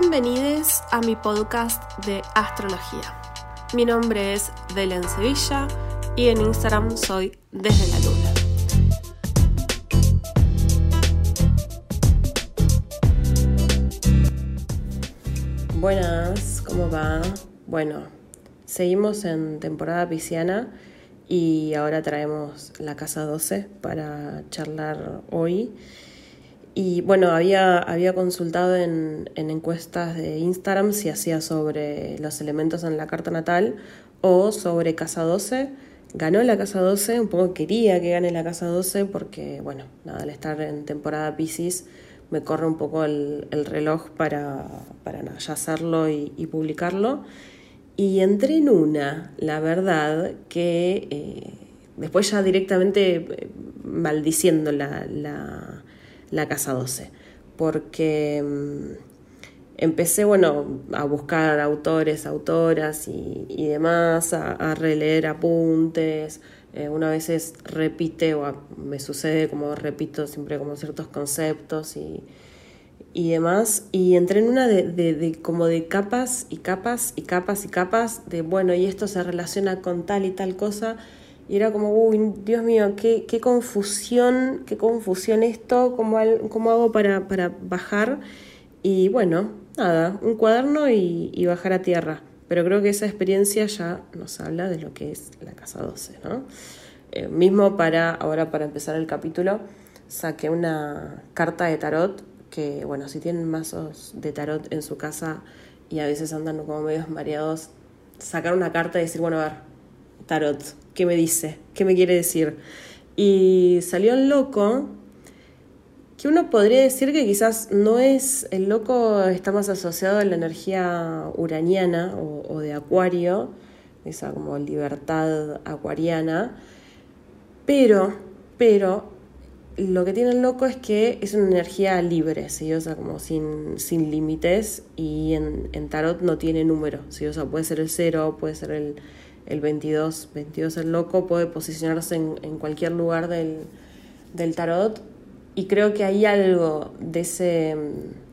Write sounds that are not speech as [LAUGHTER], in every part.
Bienvenidos a mi podcast de astrología. Mi nombre es Belén Sevilla y en Instagram soy Desde la Luna. Buenas, ¿cómo va? Bueno, seguimos en temporada pisciana y ahora traemos la casa 12 para charlar hoy. Y bueno, había, había consultado en, encuestas de Instagram si hacía sobre los elementos en la carta natal o sobre casa 12. Ganó la casa 12, un poco quería que gane la casa 12 porque, bueno, nada, al estar en temporada Pisces me corre un poco el, reloj para, para ya hacerlo y, publicarlo. Y entré en una, la verdad, que eh, después ya directamente eh, maldiciendo la Casa 12, porque mm, empecé, bueno, a buscar autores, autoras y, demás, a, releer apuntes, eh, una vez repite o me sucede como repito siempre como ciertos conceptos y, y demás, y entré en una de, de, como de capas y capas y capas y capas de, bueno, y esto se relaciona con tal y tal cosa, y era como, uy, Dios mío, qué, qué confusión, qué confusión esto, cómo, cómo hago para, para, bajar. Y bueno, nada, un cuaderno y, bajar a tierra. Pero creo que esa experiencia ya nos habla de lo que es la casa 12, ¿no? Eh, mismo para, ahora para empezar el capítulo, saqué una carta de tarot que, bueno, si tienen mazos de tarot en su casa y a veces andan como medios mareados, sacar una carta y decir, bueno, a ver, tarot, ¿qué me dice? ¿Qué me quiere decir? Y salió el loco, que uno podría decir que quizás no es, el loco está más asociado a la energía uraniana o, de acuario, esa como libertad acuariana, pero, pero lo que tiene el loco es que es una energía libre, ¿sí? o sea, como sin, sin límites y en, en tarot no tiene número, ¿sí? o sea, puede ser el cero, puede ser el el 22, 22 el loco, puede posicionarse en, cualquier lugar del, tarot y creo que hay algo de ese,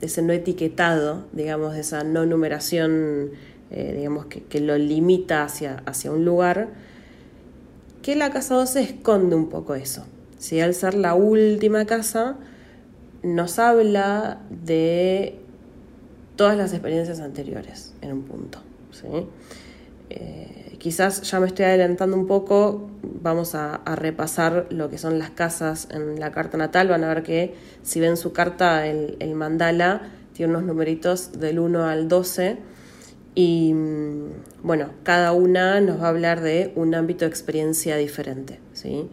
ese no etiquetado, digamos, de esa no numeración, eh, digamos, que, lo limita hacia, hacia un lugar, que la casa 12 esconde un poco eso. Si al ser la última casa, nos habla de todas las experiencias anteriores en un punto. ¿sí? Eh, quizás ya me estoy adelantando un poco, vamos a, repasar lo que son las casas en la carta natal, van a ver que si ven su carta, el, mandala tiene unos numeritos del 1 al 12 y mm, bueno, cada una nos va a hablar de un ámbito de experiencia diferente. ¿sí?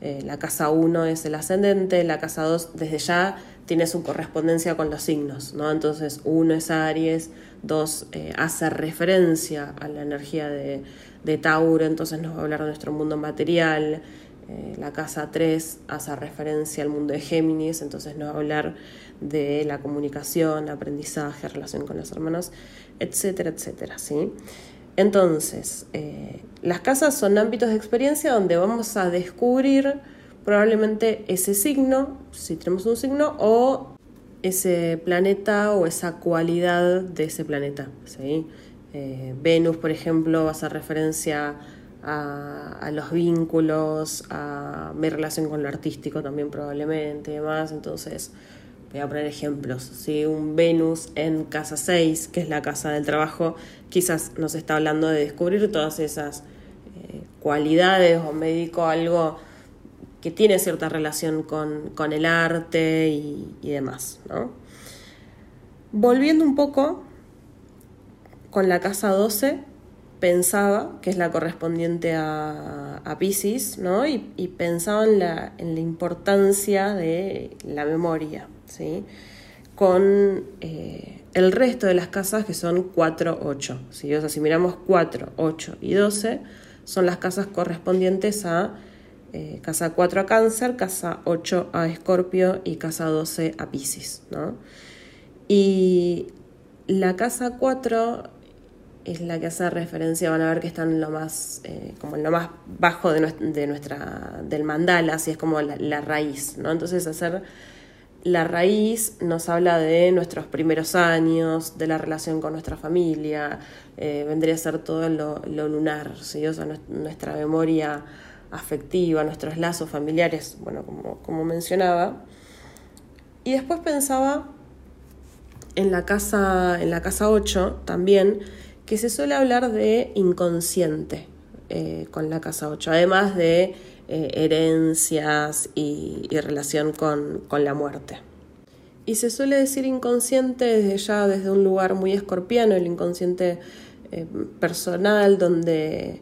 Eh, la casa 1 es el ascendente, la casa 2 desde ya tiene su correspondencia con los signos, ¿no? Entonces, uno es Aries, dos eh, hace referencia a la energía de, Tauro, entonces nos va a hablar de nuestro mundo material. Eh, la casa 3 hace referencia al mundo de Géminis, entonces nos va a hablar de la comunicación, aprendizaje, relación con los hermanos, etcétera, etcétera, ¿sí? Entonces, eh, las casas son ámbitos de experiencia donde vamos a descubrir probablemente ese signo, si tenemos un signo, o ese planeta o esa cualidad de ese planeta. ¿sí? Eh, Venus, por ejemplo, va a hacer referencia a, los vínculos, a mi relación con lo artístico también probablemente y demás. Entonces, voy a poner ejemplos. Si un Venus en casa 6, que es la casa del trabajo, quizás nos está hablando de descubrir todas esas eh, cualidades o me dedico a algo que tiene cierta relación con, el arte y, demás. ¿no? Volviendo un poco con la casa 12, pensaba, que es la correspondiente a, a Pisces, ¿no? y, pensaba en la, en la, importancia de la memoria, ¿sí? con eh, el resto de las casas que son 4, 8. ¿sí? O sea, si miramos 4, 8 y 12, son las casas correspondientes a eh, casa 4 a Cáncer, casa 8 a Escorpio y casa 12 a Pisces. ¿no? Y la casa 4 es la que hace referencia, van a ver que está en lo más, eh, como en lo más bajo de, nuestra, del mandala, así es como la, raíz, ¿no? Entonces hacer la raíz nos habla de nuestros primeros años, de la relación con nuestra familia, eh, vendría a ser todo lo, lunar, ¿sí? o sea, nuestra memoria afectiva, nuestros lazos familiares, bueno, como, como mencionaba. Y después pensaba en la casa, en la casa 8 también, que se suele hablar de inconsciente eh, con la casa 8, además de eh, herencias y, relación con, la muerte. Y se suele decir inconsciente desde ya, desde un lugar muy escorpiano, el inconsciente eh, personal, donde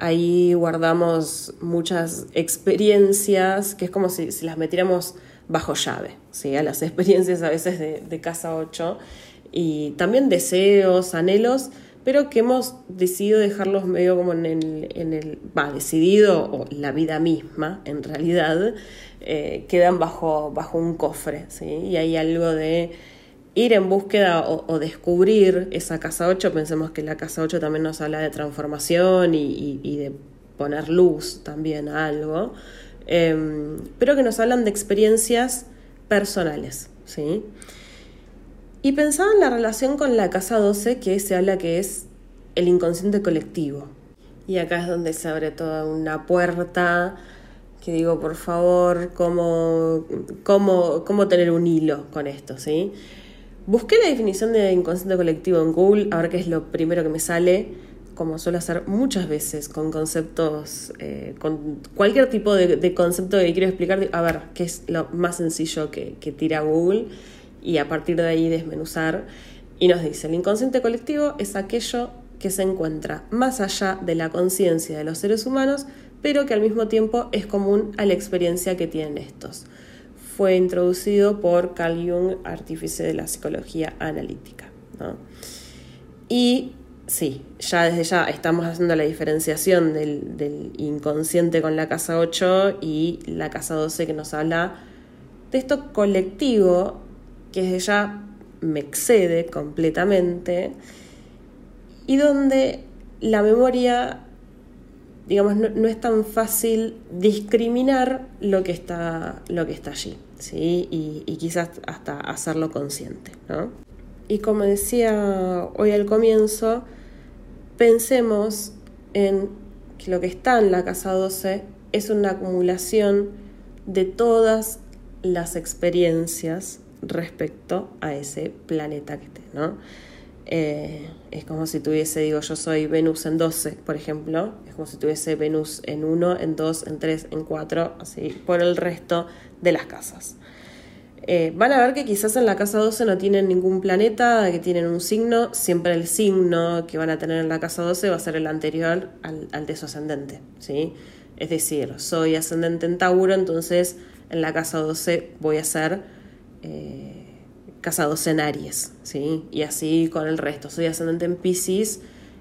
ahí guardamos muchas experiencias, que es como si, las metiéramos bajo llave, ¿sí? a las experiencias a veces de, de casa 8, y también deseos, anhelos, pero que hemos decidido dejarlos medio como en el, en el va, decidido, o la vida misma, en realidad, eh, quedan bajo, bajo un cofre, ¿sí? Y hay algo de ir en búsqueda o, descubrir esa casa 8, pensemos que la casa 8 también nos habla de transformación y, de poner luz también a algo, em, pero que nos hablan de experiencias personales, ¿sí? Y pensaba en la relación con la casa 12, que se habla que es el inconsciente colectivo. Y acá es donde se abre toda una puerta que digo, por favor, ¿cómo, cómo, cómo tener un hilo con esto? ¿sí? Busqué la definición de inconsciente colectivo en Google, a ver qué es lo primero que me sale, como suelo hacer muchas veces con conceptos, eh, con cualquier tipo de, concepto que quiero explicar, a ver qué es lo más sencillo que, que tira Google y a partir de ahí desmenuzar. Y nos dice, el inconsciente colectivo es aquello que se encuentra más allá de la conciencia de los seres humanos, pero que al mismo tiempo es común a la experiencia que tienen estos. Fue introducido por Carl Jung, artífice de la psicología analítica. Y sí, ya desde ya estamos haciendo la diferenciación del, del, inconsciente con la casa 8 y la casa 12 que nos habla de esto colectivo que desde ya me excede completamente y donde la memoria, digamos, no, es tan fácil discriminar lo que está, lo que está allí, ¿sí? Y, quizás hasta hacerlo consciente, ¿no? Y como decía hoy al comienzo, pensemos en que lo que está en la casa 12 es una acumulación de todas las experiencias respecto a ese planeta que esté, ¿no? Eh, es como si tuviese, digo, yo soy Venus en 12, por ejemplo, es como si tuviese Venus en 1, en 2, en 3, en 4, así, por el resto de las casas. Eh, van a ver que quizás en la casa 12 no tienen ningún planeta, que tienen un signo, siempre el signo que van a tener en la casa 12 va a ser el anterior al, de su ascendente, ¿sí? Es decir, soy ascendente en Tauro, entonces en la casa 12 voy a ser... Eh, casa 12 en Aries, ¿sí? Y así con el resto. Soy ascendente en Pisces,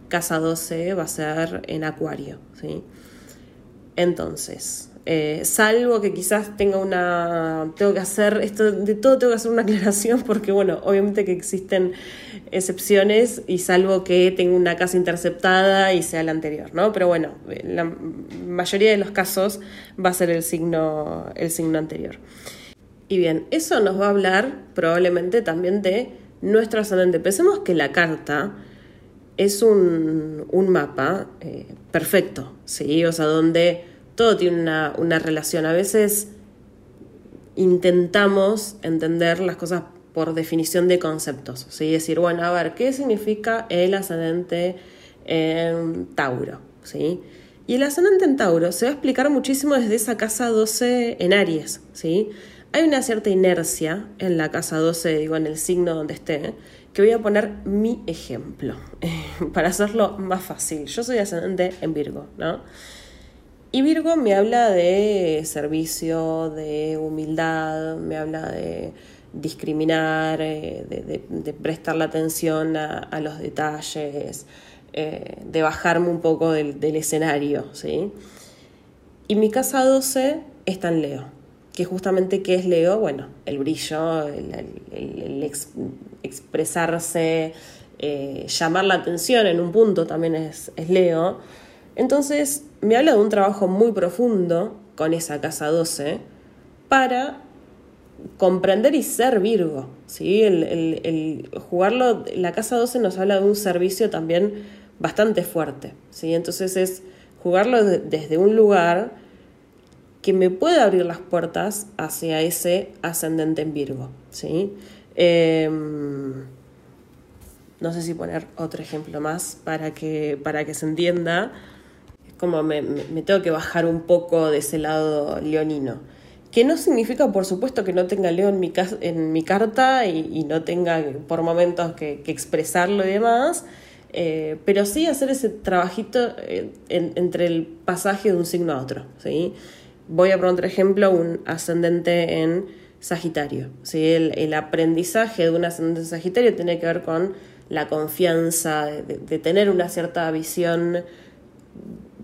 casa 12 va a ser en Acuario, ¿sí? Entonces, eh, salvo que quizás tenga una. Tengo que hacer. Esto, de todo tengo que hacer una [LAUGHS] aclaración, porque, bueno, obviamente que existen excepciones, y salvo que tenga una casa interceptada y sea la anterior, ¿no? Pero bueno, la mayoría de los casos va a ser el signo, el signo anterior. Y bien, eso nos va a hablar probablemente también de nuestro ascendente. Pensemos que la carta es un, mapa eh, perfecto, ¿sí? O sea, donde todo tiene una, una relación. A veces intentamos entender las cosas por definición de conceptos, ¿sí? Decir, bueno, a ver, ¿qué significa el ascendente en Tauro? ¿Sí? Y el ascendente en Tauro se va a explicar muchísimo desde esa casa 12 en Aries, ¿sí? Hay una cierta inercia en la casa 12, digo, en el signo donde esté, que voy a poner mi ejemplo, [LAUGHS] para hacerlo más fácil. Yo soy ascendente en Virgo, ¿no? Y Virgo me habla de servicio, de humildad, me habla de discriminar, eh, de, prestar la atención a, los detalles, eh, de bajarme un poco del, del escenario, ¿sí? Y mi casa 12 está en Leo que justamente qué es Leo, bueno, el brillo, el, expresarse, eh, llamar la atención en un punto también es, es, Leo. Entonces me habla de un trabajo muy profundo con esa casa 12 para comprender y ser Virgo, ¿sí? El, jugarlo, la casa 12 nos habla de un servicio también bastante fuerte, ¿sí? Entonces es jugarlo desde un lugar que me pueda abrir las puertas hacia ese ascendente en Virgo, ¿sí? Em, no sé si poner otro ejemplo más para que, para que se entienda. Como me, me tengo que bajar un poco de ese lado leonino que no significa, por supuesto, que no tenga Leo en mi, en mi carta y, no tenga por momentos que, expresarlo y demás, eh, pero sí hacer ese trabajito eh, entre el pasaje de un signo a otro. ¿sí? Voy a poner otro ejemplo, un ascendente en Sagitario. ¿sí? El, aprendizaje de un ascendente en Sagitario tiene que ver con la confianza, de tener una cierta visión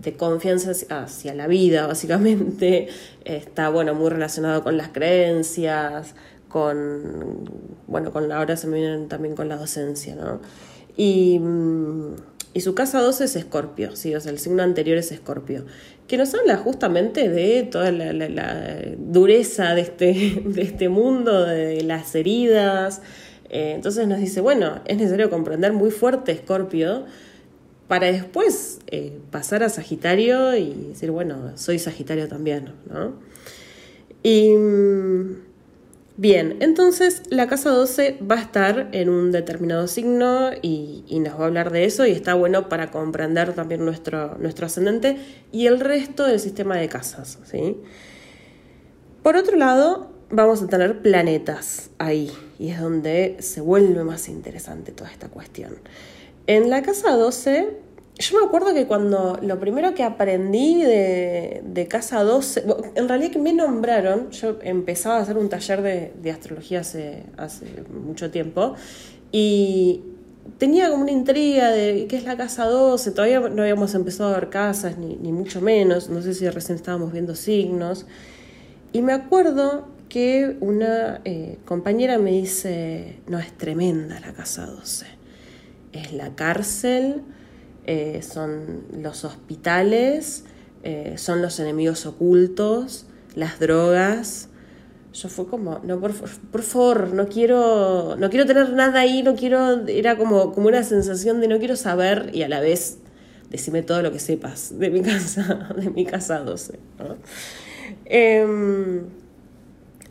de confianza hacia la vida, básicamente. [LAUGHS] Está, bueno, muy relacionado con las creencias, con, bueno, con ahora se me vienen también con la docencia, ¿no? Y, mm, y su casa 12 es Escorpio, ¿sí? o sea, el signo anterior es Escorpio, que nos habla justamente de toda la, dureza de este, [LAUGHS] de este mundo, de las heridas. Eh, entonces nos dice, bueno, es necesario comprender muy fuerte Escorpio para después eh, pasar a Sagitario y decir, bueno, soy Sagitario también, ¿no? Y mm, bien, entonces la casa 12 va a estar en un determinado signo y, nos va a hablar de eso y está bueno para comprender también nuestro, nuestro ascendente y el resto del sistema de casas, ¿sí? Por otro lado, vamos a tener planetas ahí y es donde se vuelve más interesante toda esta cuestión. En la casa 12, yo me acuerdo que cuando lo primero que aprendí de, casa 12, en realidad que me nombraron, yo empezaba a hacer un taller de, astrología hace, hace mucho tiempo y tenía como una intriga de qué es la casa 12, todavía no habíamos empezado a ver casas, ni, mucho menos, no sé si recién estábamos viendo signos. Y me acuerdo que una eh, compañera me dice, no, es tremenda la casa 12 es la cárcel, eh, son los hospitales, eh, son los enemigos ocultos, las drogas. Yo fue como, no, por, por, favor, no quiero, no quiero tener nada ahí, no quiero, era como, como una sensación de no quiero saber y a la vez decime todo lo que sepas de mi [LAUGHS] casa, de mi casa 12.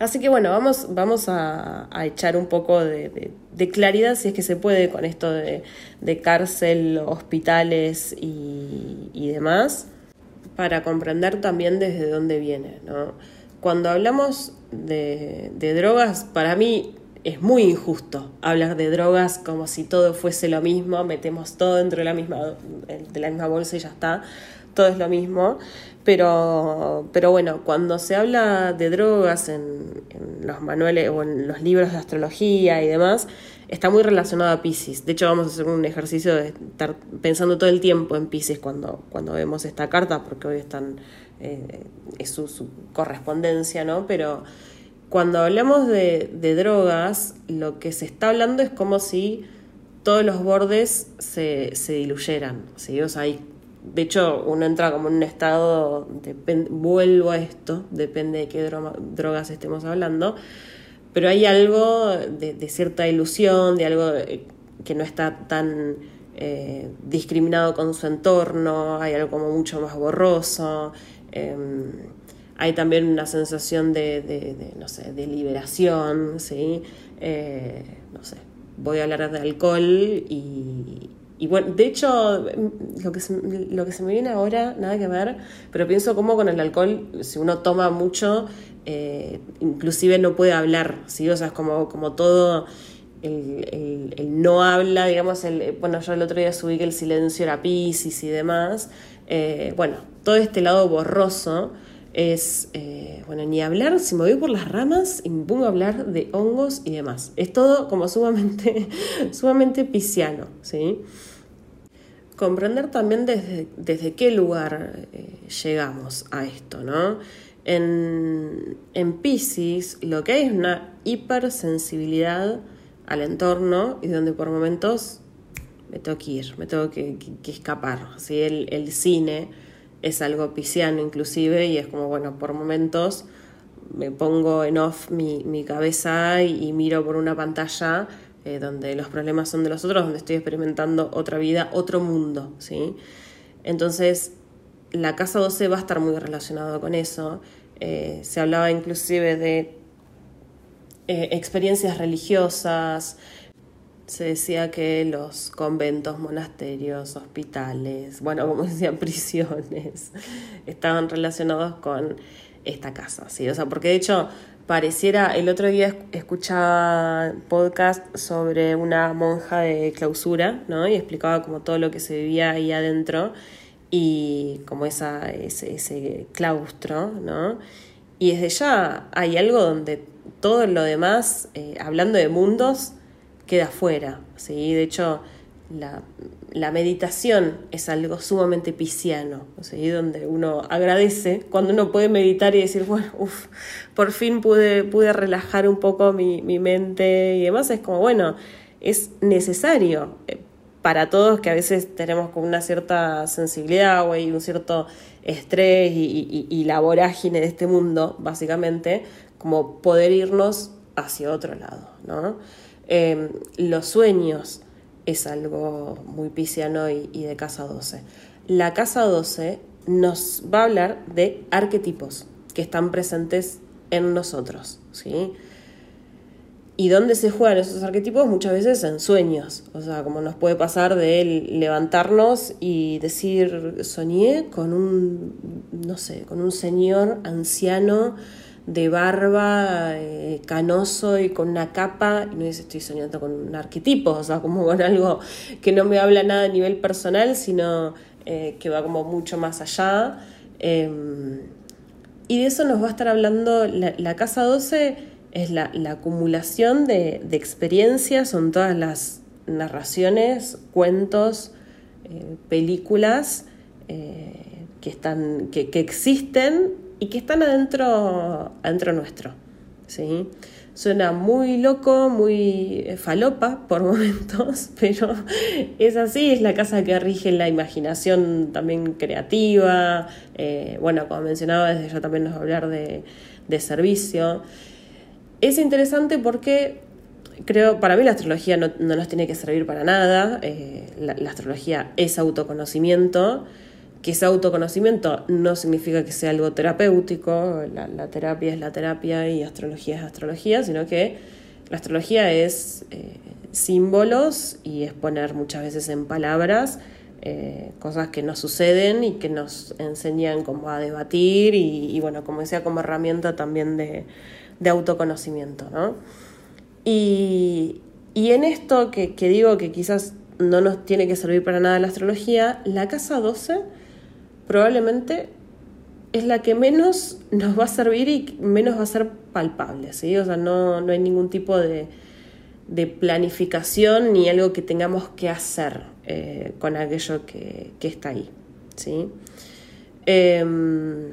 Así que bueno, vamos, vamos a, echar un poco de, claridad, si es que se puede, con esto de, cárcel, hospitales y, demás, para comprender también desde dónde viene. ¿no? Cuando hablamos de, drogas, para mí es muy injusto hablar de drogas como si todo fuese lo mismo, metemos todo dentro de la misma, de la misma bolsa y ya está, todo es lo mismo. Pero, pero bueno, cuando se habla de drogas en, los manuales o en los libros de astrología y demás, está muy relacionado a Pisces. De hecho, vamos a hacer un ejercicio de estar pensando todo el tiempo en Pisces cuando, cuando vemos esta carta, porque hoy están, eh, es su, correspondencia, ¿no? Pero cuando hablamos de, de, drogas, lo que se está hablando es como si todos los bordes se, se diluyeran. ¿sí? O sea, hay de hecho, uno entra como en un estado, vuelvo a esto, depende de qué drogas estemos hablando, pero hay algo de, cierta ilusión, de algo eh, que no está tan eh, discriminado con su entorno, hay algo como mucho más borroso, em, hay también una sensación de, no sé, de liberación, ¿sí? Eh, no sé, voy a hablar de alcohol y, y bueno, de hecho, lo que, se, lo que se me viene ahora, nada que ver, pero pienso como con el alcohol, si uno toma mucho, eh, inclusive no puede hablar, ¿sí? O sea, es como, como todo, el, no habla, digamos, el, bueno, yo el otro día subí que el silencio era piscis y demás, eh, bueno, todo este lado borroso es, eh, bueno, ni hablar, si me voy por las ramas y me pongo a hablar de hongos y demás. Es todo como sumamente, [LAUGHS] sumamente pisciano, ¿sí? comprender también desde, desde qué lugar eh, llegamos a esto, ¿no? En, en Pisces lo que hay es una hipersensibilidad al entorno y donde por momentos me tengo que ir, me tengo que, escapar. ¿sí? El, el, cine es algo pisciano inclusive y es como, bueno, por momentos me pongo en off mi, mi cabeza y, miro por una pantalla eh, donde los problemas son de los otros, donde estoy experimentando otra vida, otro mundo, ¿sí? Entonces, la casa 12 va a estar muy relacionado con eso. Eh, se hablaba inclusive de eh, experiencias religiosas, se decía que los conventos, monasterios, hospitales, bueno, como [LAUGHS] decían, prisiones, estaban relacionados con esta casa, ¿sí? O sea, porque de hecho pareciera, el otro día escuchaba podcast sobre una monja de clausura, ¿no? Y explicaba como todo lo que se vivía ahí adentro y como esa, ese, ese claustro, ¿no? Y desde ya hay algo donde todo lo demás, eh, hablando de mundos, queda fuera. ¿sí? De hecho, la, meditación es algo sumamente pisciano, ¿sí? donde uno agradece cuando uno puede meditar y decir, bueno, uff, por fin pude, pude relajar un poco mi, mi mente y demás. Es como, bueno, es necesario eh, para todos que a veces tenemos con una cierta sensibilidad o un cierto estrés y, y, la vorágine de este mundo, básicamente, como poder irnos hacia otro lado, ¿no? Em, los sueños es algo muy pisciano y, y, de casa 12. La casa 12 nos va a hablar de arquetipos que están presentes en nosotros, ¿sí? ¿Y dónde se juegan esos arquetipos? Muchas veces en sueños. O sea, como nos puede pasar de levantarnos y decir, soñé con un, no sé, con un señor anciano de barba, eh, canoso y con una capa, y no dice estoy soñando con un arquetipo, o sea, como con algo que no me habla nada a nivel personal, sino eh, que va como mucho más allá. Em, y de eso nos va a estar hablando la, la casa 12 es la, acumulación de, experiencias, son todas las narraciones, cuentos, eh, películas que, están, que, existen y que están adentro, adentro nuestro. ¿sí? Suena muy loco, muy eh, falopa por [LAUGHS] momentos, pero es así, es la casa que rige la imaginación también creativa. bueno, como mencionaba, desde ya también nos va a hablar de, de servicio. Es interesante porque creo, para mí la astrología no, nos tiene que servir para nada. Eh, la, astrología es autoconocimiento. Que ese autoconocimiento no significa que sea algo terapéutico, la, terapia es la terapia y astrología es astrología, sino que la astrología es eh, símbolos y es poner muchas veces en palabras eh, cosas que nos suceden y que nos enseñan cómo a debatir y, y bueno, como decía, como herramienta también de, de autoconocimiento, ¿no? Y, en esto que, digo que quizás no nos tiene que servir para nada la astrología, la casa 12 probablemente es la que menos nos va a servir y menos va a ser palpable, ¿sí? O sea, no, hay ningún tipo de, planificación ni algo que tengamos que hacer eh, con aquello que, está ahí, ¿sí? Em,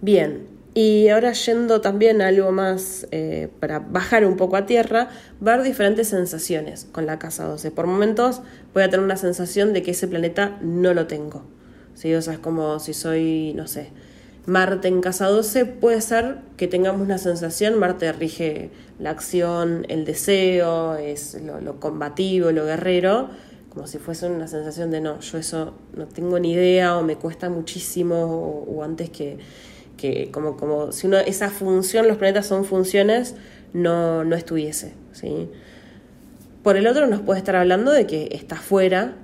bien, y ahora yendo también a algo más eh, para bajar un poco a tierra, haber diferentes sensaciones con la casa 12. Por momentos voy a tener una sensación de que ese planeta no lo tengo. ¿Sí? O sea, es como si soy, no sé, Marte en casa 12, puede ser que tengamos una sensación, Marte rige la acción, el deseo, es lo, combativo, lo guerrero, como si fuese una sensación de no, yo eso no tengo ni idea o me cuesta muchísimo o antes que que como, como si uno, esa función, los planetas son funciones, no, no estuviese. ¿sí? Por el otro nos puede estar hablando de que está fuera.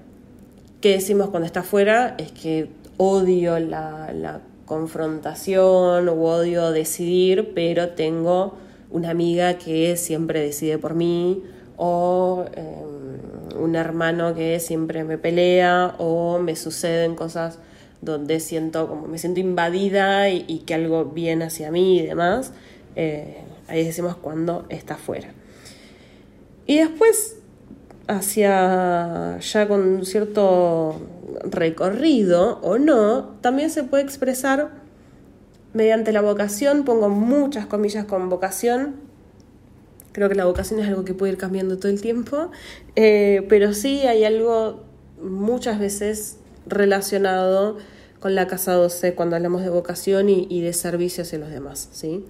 ¿Qué decimos cuando está fuera? Es que odio la, la confrontación o odio decidir, pero tengo una amiga que siempre decide por mí o em, un hermano que siempre me pelea o me suceden cosas donde siento como me siento invadida y, que algo viene hacia mí y demás, eh, ahí decimos cuando está fuera. Y después, hacia ya con cierto recorrido o no, también se puede expresar mediante la vocación, pongo muchas comillas con vocación, creo que la vocación es algo que puede ir cambiando todo el tiempo, eh, pero sí hay algo muchas veces relacionado con la casa 12 cuando hablamos de vocación y, de servicio hacia los demás, ¿sí?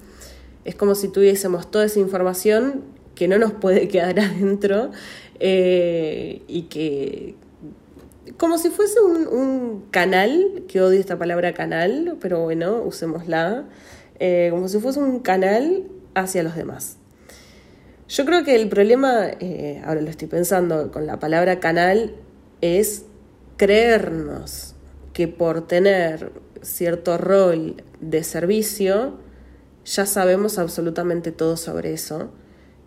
Es como si tuviésemos toda esa información que no nos puede quedar [LAUGHS] adentro eh, y que, como si fuese un, canal, que odio esta palabra canal, pero bueno, usémosla, eh, como si fuese un canal hacia los demás. Yo creo que el problema, eh, ahora lo estoy pensando con la palabra canal, es creernos que por tener cierto rol de servicio, ya sabemos absolutamente todo sobre eso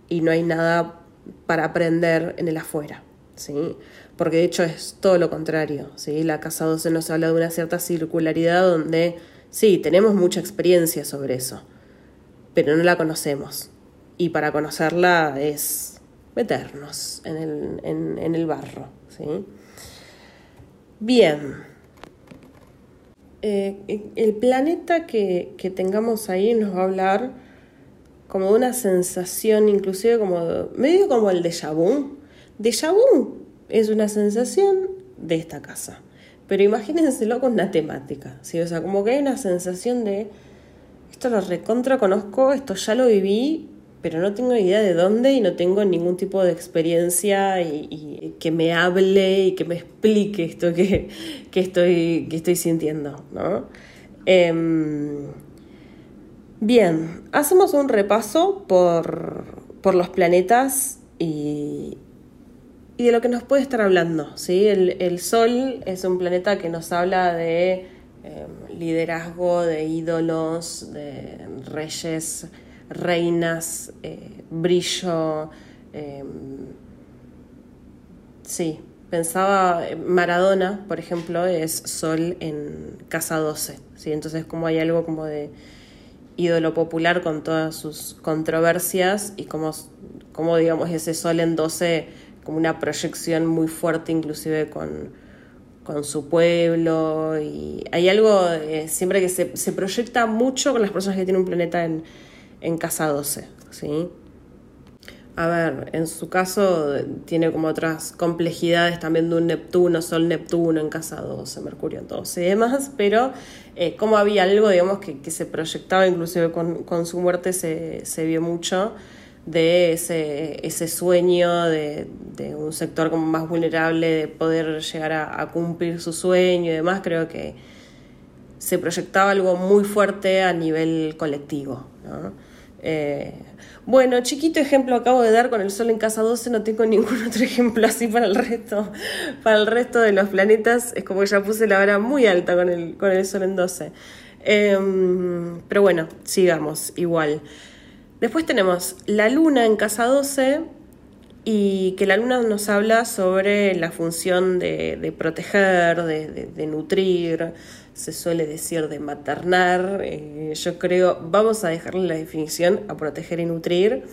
y no hay nada para aprender en el afuera. ¿sí? Porque de hecho es todo lo contrario. ¿sí? La Casa 12 nos habla de una cierta circularidad donde sí, tenemos mucha experiencia sobre eso, pero no la conocemos. Y para conocerla es meternos en el, en, el barro. ¿sí? Bien. Eh, el planeta que, que tengamos ahí nos va a hablar como una sensación, inclusive como medio como el déjà vu. Déjà vu es una sensación de esta casa. Pero imagínenselo con una temática, ¿sí? O sea, como que hay una sensación de esto lo recontra conozco, esto ya lo viví, pero no tengo idea de dónde y no tengo ningún tipo de experiencia y, que me hable y que me explique esto que, estoy, que estoy sintiendo, ¿no? Em, Bien, hacemos un repaso por, los planetas y, de lo que nos puede estar hablando. ¿sí? El, Sol es un planeta que nos habla de em, liderazgo, de ídolos, de reyes, reinas, eh, brillo. Em, sí, pensaba, Maradona, por ejemplo, es Sol en Casa 12. ¿sí? Entonces, como hay algo como de ídolo popular con todas sus controversias y como, como digamos ese Sol en 12 como una proyección muy fuerte inclusive con, con su pueblo y hay algo eh, siempre que se, se, proyecta mucho con las personas que tienen un planeta en, en casa 12, ¿sí? A ver, en su caso tiene como otras complejidades también de un Neptuno, Sol Neptuno en casa 12, Mercurio en 12 y demás, pero eh, como había algo, digamos, que, se proyectaba inclusive con, su muerte se, vio mucho de ese, ese sueño de, un sector como más vulnerable de poder llegar a, cumplir su sueño y demás, creo que se proyectaba algo muy fuerte a nivel colectivo. ¿no? Eh, bueno, chiquito ejemplo acabo de dar con el Sol en casa 12, no tengo [LAUGHS] ningún otro ejemplo así para el resto, para el resto de los planetas, es como que ya puse la vara muy alta con el, con el Sol en 12. Em, pero bueno, sigamos igual. Después tenemos la Luna en casa 12 y que la Luna nos habla sobre la función de, proteger, de nutrir, se suele decir de maternar. Eh, yo creo, vamos a dejarle la definición a proteger y nutrir.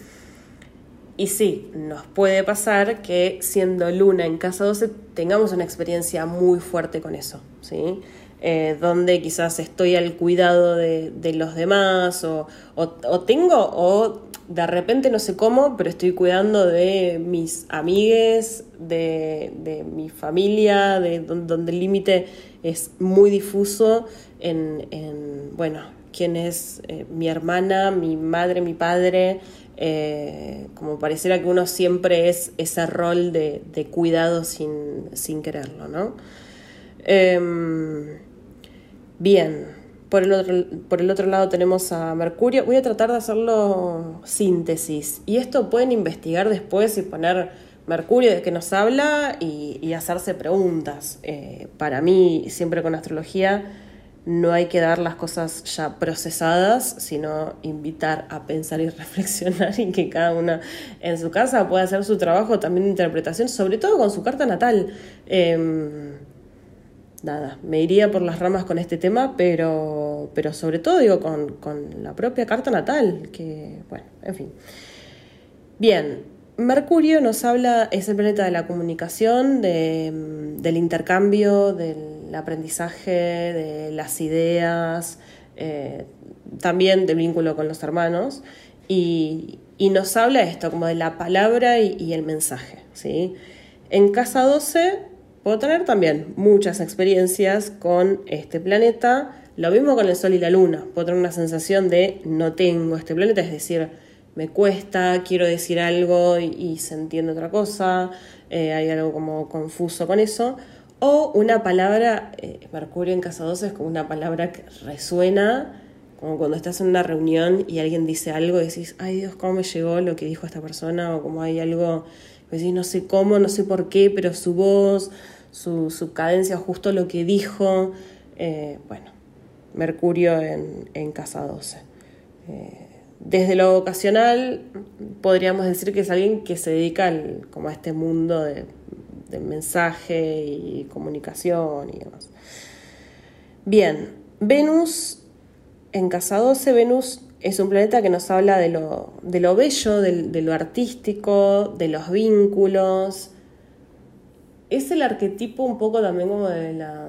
Y sí, nos puede pasar que siendo luna en casa 12 tengamos una experiencia muy fuerte con eso, ¿sí? Eh, donde quizás estoy al cuidado de, los demás o, tengo o de repente no sé cómo, pero estoy cuidando de mis amigues, de, mi familia, de donde el límite es muy difuso en, bueno, quién es eh, mi hermana, mi madre, mi padre, eh, como pareciera que uno siempre es ese rol de, cuidado sin, sin, quererlo, ¿no? Em, bien, por el, otro, por el otro lado tenemos a Mercurio. Voy a tratar de hacerlo síntesis. Y esto pueden investigar después y poner Mercurio de que nos habla y, hacerse preguntas. Eh, para mí, siempre con astrología, no hay que dar las cosas ya procesadas, sino invitar a pensar y [LAUGHS] reflexionar y que cada una en su casa pueda hacer su trabajo también de interpretación, sobre todo con su carta natal. Em, nada, me iría por las ramas con este tema, pero, pero sobre todo digo con, con la propia carta natal, que bueno, en fin. Bien, Mercurio nos habla, es el planeta de la comunicación, del intercambio, del aprendizaje, de las ideas, eh, también del vínculo con los hermanos, y, nos habla esto, como de la palabra y, el mensaje. ¿sí? En casa 12 puedo tener también muchas experiencias con este planeta. Lo mismo con el Sol y la Luna. Puedo tener una sensación de no tengo este planeta, es decir, me cuesta, quiero decir algo y, se entiende otra cosa, eh, hay algo como confuso con eso. O una palabra, eh, Mercurio en casa 12 es como una palabra que resuena, como cuando estás en una reunión y alguien dice algo y decís, ay Dios, ¿cómo me llegó lo que dijo esta persona? O como hay algo, decís, no sé cómo, no sé por qué, pero su voz, su, su cadencia, justo lo que dijo. Eh, bueno, Mercurio en, en casa 12. Desde lo vocacional, podríamos decir que es alguien que se dedica como a este mundo de, mensaje y comunicación y demás. Bien, Venus, en casa 12, Venus es un planeta que nos habla de lo, de lo bello, de, lo artístico, de los vínculos. Es el arquetipo un poco también como de la,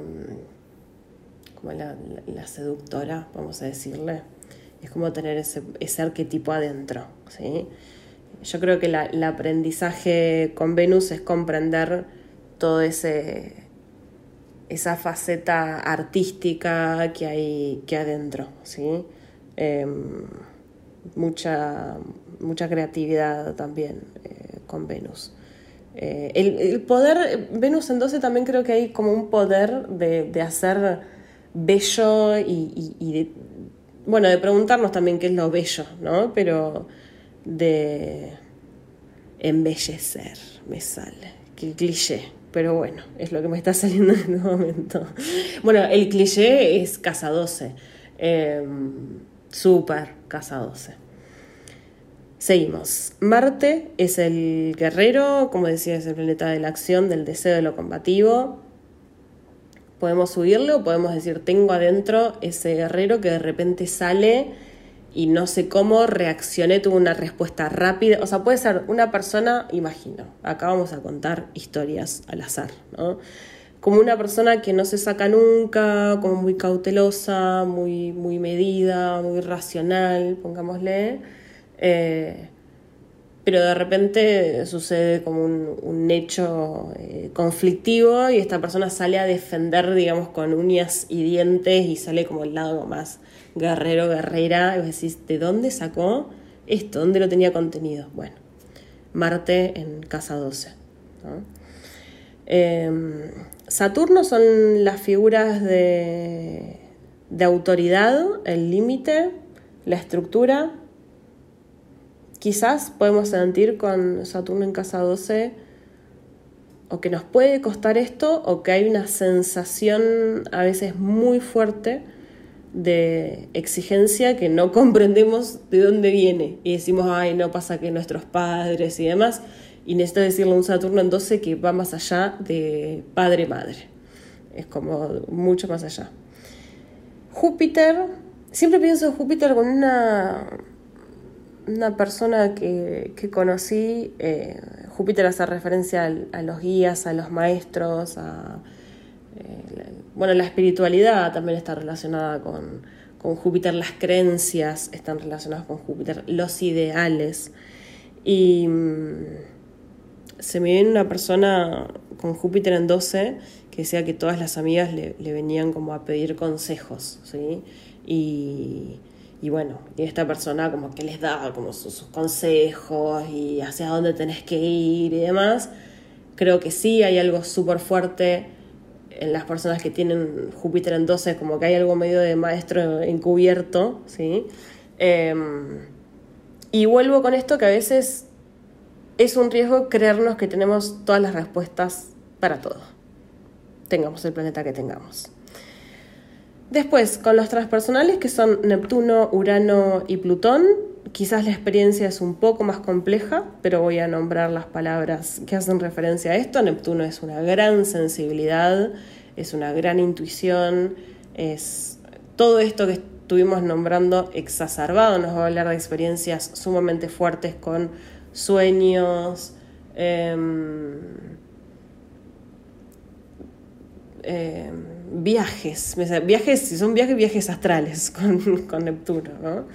la seductora, vamos a decirle es como tener ese, ese arquetipo adentro. ¿sí? Yo creo que el aprendizaje con Venus es comprender todo ese esa faceta artística que hay que adentro, ¿sí? Em, mucha, mucha creatividad también eh, con Venus. Eh, el, poder, Venus en 12 también creo que hay como un poder de, hacer bello y, de, bueno, de preguntarnos también qué es lo bello, ¿no? Pero de embellecer me sale, que cliché, pero bueno, es lo que me está [LAUGHS] saliendo en este momento. Bueno, el cliché es Casa 12, em, súper Casa 12. Seguimos. Marte es el guerrero, como decía, es el planeta de la acción, del deseo de lo combativo. Podemos subirle o podemos decir, tengo adentro ese guerrero que de repente sale y no sé cómo reaccioné, tuvo una respuesta rápida. O sea, puede ser una persona, imagino, acá vamos a contar historias al azar, ¿no? Como una persona que no se saca nunca, como muy cautelosa, muy, muy medida, muy racional, pongámosle. Eh, pero de repente sucede como un, hecho eh, conflictivo y esta persona sale a defender, digamos, con uñas y dientes y sale como el lado más guerrero, guerrera, y vos decís, ¿de dónde sacó esto? ¿Dónde lo tenía contenido? Bueno, Marte en casa 12. Em, Saturno son las figuras de, de autoridad, el límite, la estructura, quizás podemos sentir con Saturno en casa 12 o que nos puede costar esto o que hay una sensación a veces muy fuerte de exigencia que no [LAUGHS] comprendemos de dónde viene. Y decimos, ay, no pasa que nuestros padres y demás, y necesito decirle a un Saturno en 12 que va más allá de padre-madre, es como mucho más allá. Júpiter, siempre pienso en Júpiter con una una persona que, conocí, eh, Júpiter hace referencia a, los guías, a los maestros, a, eh, bueno, la espiritualidad también está relacionada con, con, Júpiter, las creencias están relacionadas con Júpiter, los ideales. Y mm, se me viene una persona con Júpiter en 12 que decía que todas las amigas le, le venían como a pedir consejos, ¿sí? Y y bueno, y esta persona como que les da como sus, consejos y hacia dónde tenés que ir y demás. Creo que sí hay algo súper fuerte en las personas que tienen Júpiter en 12, como que hay algo medio de maestro encubierto, ¿sí? Em, y vuelvo con esto que a veces es un riesgo creernos que tenemos todas las respuestas para todo. Tengamos el planeta que tengamos. Después, con los transpersonales que son Neptuno, Urano y Plutón, quizás la experiencia es un poco más compleja, pero voy a nombrar las palabras que hacen referencia a esto. Neptuno es una gran sensibilidad, es una gran intuición, es todo esto que estuvimos nombrando exacerbado, nos va a hablar de experiencias sumamente fuertes con sueños. Em, viajes, viajes, si son viajes, viajes astrales [LAUGHS] con, Neptuno, ¿no?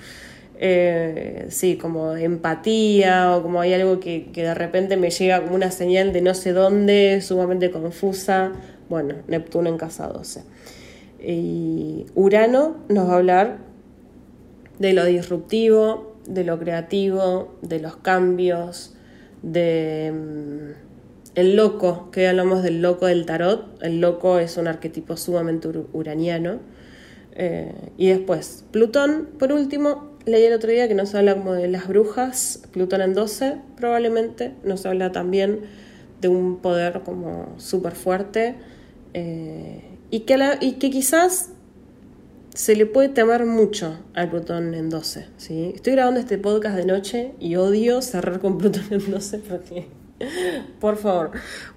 eh, sí, como empatía o como hay algo que, que de repente me llega como una señal de no sé dónde, sumamente confusa. Bueno, Neptuno en casa 12. Y Urano nos va a hablar de lo disruptivo, de lo creativo, de los cambios, de mm, el loco, que hablamos del loco del tarot. El loco es un arquetipo sumamente uraniano. Eh, y después, Plutón, por último, leí el otro día que nos habla como de las brujas, Plutón en 12, probablemente, nos habla también de un poder como súper fuerte eh, y, que y que quizás se le puede temer mucho al Plutón en 12. ¿sí? Estoy grabando este podcast de noche y odio cerrar con Plutón en 12 porque, por favor,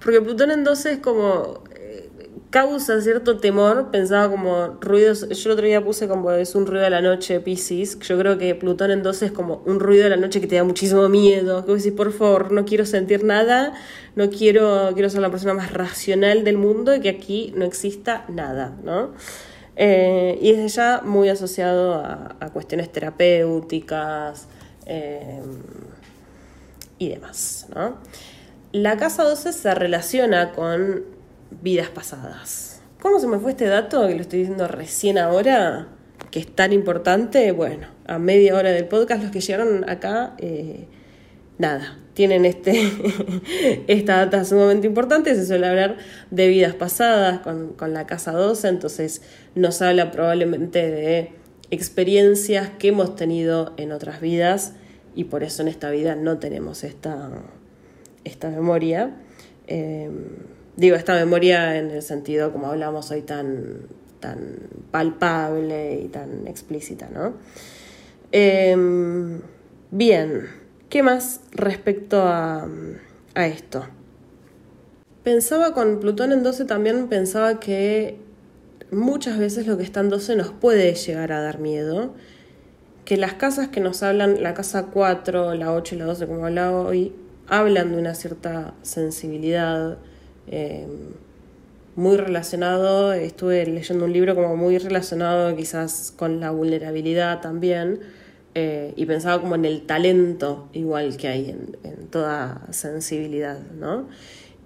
porque Plutón en 12 es como eh, causa cierto temor, pensaba como ruidos, yo el otro día puse como es un ruido de la noche, Pisces, yo creo que Plutón en 12 es como un ruido de la noche que te da muchísimo miedo, que vos decís, por favor, no quiero sentir nada, no quiero, quiero ser la persona más racional del mundo y que aquí no exista nada, ¿no? Eh, y desde ya muy asociado a, cuestiones terapéuticas eh, y demás. ¿no? La casa 12 se relaciona con vidas pasadas. ¿Cómo se me fue este dato que lo estoy diciendo recién ahora? Que es tan importante. Bueno, a media hora del podcast, los que llegaron acá, eh, nada, tienen este, [LAUGHS] esta data sumamente importante, se suele hablar de vidas pasadas con, la casa 12, entonces nos habla probablemente de experiencias que hemos tenido en otras vidas y por eso en esta vida no tenemos esta, esta memoria. Em, digo, esta memoria en el sentido como hablamos hoy tan, tan palpable y tan explícita, ¿no? Em, bien. ¿Qué más respecto a, esto? Pensaba con Plutón en 12 también, pensaba que muchas veces lo que está en 12 nos puede llegar a dar miedo. Que las casas que nos hablan, la casa 4, la 8 y la 12, como hablaba hoy, hablan de una cierta sensibilidad. Eh, muy relacionado, estuve leyendo un libro como muy relacionado quizás con la vulnerabilidad también eh, y pensaba como en el talento igual que hay en, toda sensibilidad, ¿no?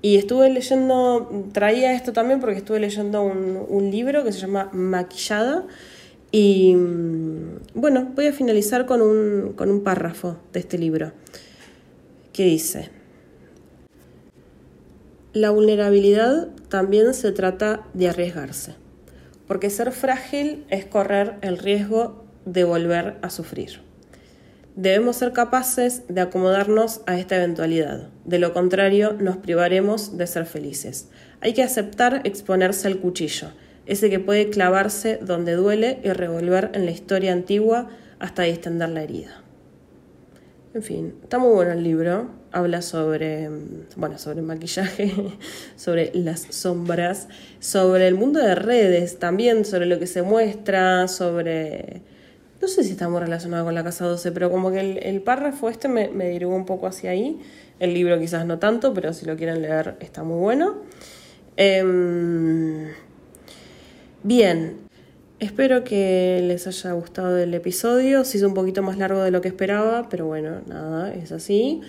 Y estuve leyendo, traía esto también porque estuve leyendo un, libro que se llama Maquillada y mm, bueno, voy a finalizar con un, con un párrafo de este libro que dice, la vulnerabilidad también se trata de arriesgarse, porque ser frágil es correr el riesgo de volver a sufrir. Debemos ser capaces de acomodarnos a esta eventualidad, de lo contrario nos privaremos de ser felices. Hay que aceptar exponerse al cuchillo, ese que puede clavarse donde duele y revolver en la historia antigua hasta distender la herida. En fin, está muy bueno el libro. Habla sobre, bueno, sobre maquillaje, [LAUGHS] sobre las sombras, sobre el mundo de redes, también sobre lo que se muestra, sobre no sé si está muy relacionado con la casa 12, pero como que el, párrafo este me, me un poco hacia ahí. El libro quizás no tanto, pero si lo quieren leer está muy bueno. Em, bien, espero que les haya gustado el episodio. Se hizo un poquito más largo de lo que esperaba, pero bueno, nada, es así.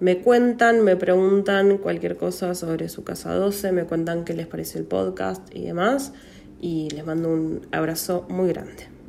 Me cuentan, me preguntan cualquier cosa sobre su casa 12, me cuentan qué les pareció el podcast y demás. Y les mando un abrazo muy grande.